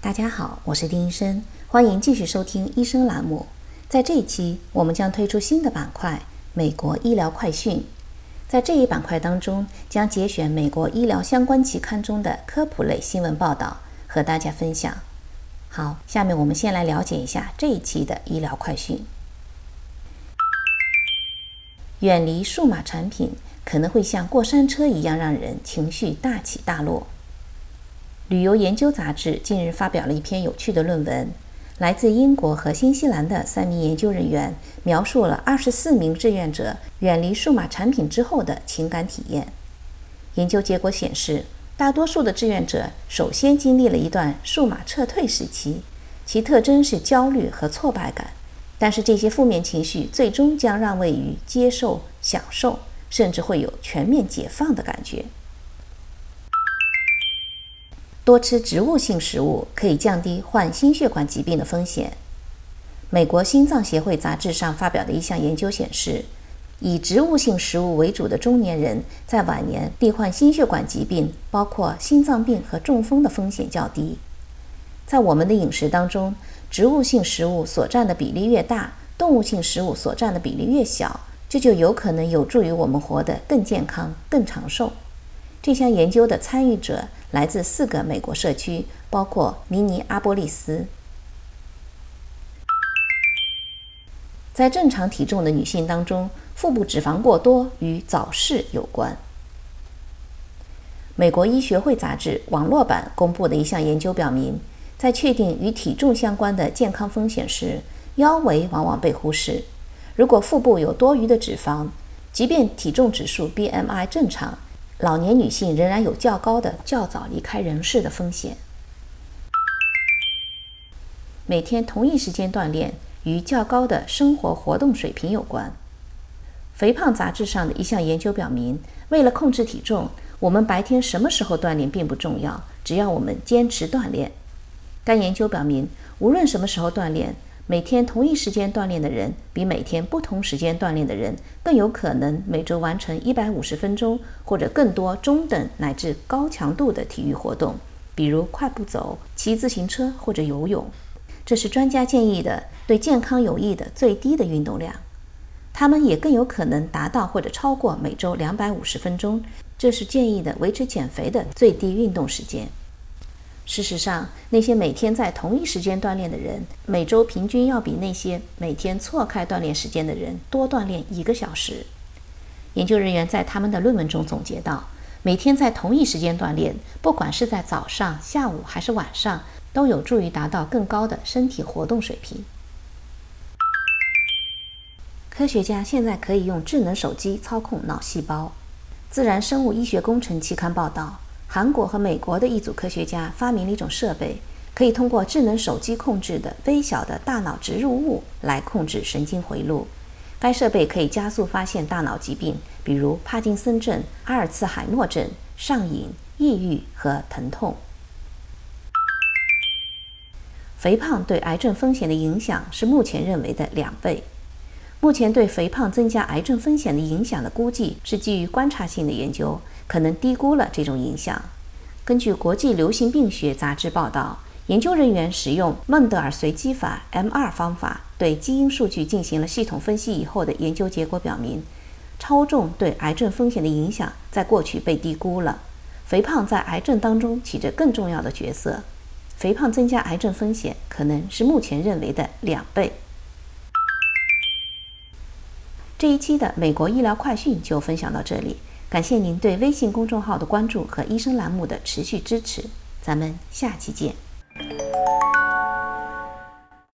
大家好，我是丁医生，欢迎继续收听医生栏目。在这一期，我们将推出新的板块——美国医疗快讯。在这一板块当中，将节选美国医疗相关期刊中的科普类新闻报道，和大家分享。好，下面我们先来了解一下这一期的医疗快讯。远离数码产品，可能会像过山车一样让人情绪大起大落。旅游研究杂志近日发表了一篇有趣的论文，来自英国和新西兰的三名研究人员描述了二十四名志愿者远离数码产品之后的情感体验。研究结果显示，大多数的志愿者首先经历了一段数码撤退时期，其特征是焦虑和挫败感，但是这些负面情绪最终将让位于接受、享受，甚至会有全面解放的感觉。多吃植物性食物可以降低患心血管疾病的风险。美国心脏协会杂志上发表的一项研究显示，以植物性食物为主的中年人在晚年罹患心血管疾病，包括心脏病和中风的风险较低。在我们的饮食当中，植物性食物所占的比例越大，动物性食物所占的比例越小，这就有可能有助于我们活得更健康、更长寿。这项研究的参与者来自四个美国社区，包括明尼阿波利斯。在正常体重的女性当中，腹部脂肪过多与早逝有关。美国医学会杂志网络版公布的一项研究表明，在确定与体重相关的健康风险时，腰围往往被忽视。如果腹部有多余的脂肪，即便体重指数 BMI 正常。老年女性仍然有较高的较早离开人世的风险。每天同一时间锻炼与较高的生活活动水平有关。肥胖杂志上的一项研究表明，为了控制体重，我们白天什么时候锻炼并不重要，只要我们坚持锻炼。该研究表明，无论什么时候锻炼。每天同一时间锻炼的人，比每天不同时间锻炼的人更有可能每周完成一百五十分钟或者更多中等乃至高强度的体育活动，比如快步走、骑自行车或者游泳。这是专家建议的对健康有益的最低的运动量。他们也更有可能达到或者超过每周两百五十分钟，这是建议的维持减肥的最低运动时间。事实上，那些每天在同一时间锻炼的人，每周平均要比那些每天错开锻炼时间的人多锻炼一个小时。研究人员在他们的论文中总结到，每天在同一时间锻炼，不管是在早上、下午还是晚上，都有助于达到更高的身体活动水平。科学家现在可以用智能手机操控脑细胞。《自然生物医学工程》期刊报道。韩国和美国的一组科学家发明了一种设备，可以通过智能手机控制的微小的大脑植入物来控制神经回路。该设备可以加速发现大脑疾病，比如帕金森症、阿尔茨海默症、上瘾、抑郁和疼痛。肥胖对癌症风险的影响是目前认为的两倍。目前对肥胖增加癌症风险的影响的估计是基于观察性的研究。可能低估了这种影响。根据国际流行病学杂志报道，研究人员使用孟德尔随机法 （M2） 方法对基因数据进行了系统分析以后的研究结果表明，超重对癌症风险的影响在过去被低估了。肥胖在癌症当中起着更重要的角色。肥胖增加癌症风险可能是目前认为的两倍。这一期的美国医疗快讯就分享到这里。感谢您对微信公众号的关注和医生栏目的持续支持，咱们下期见。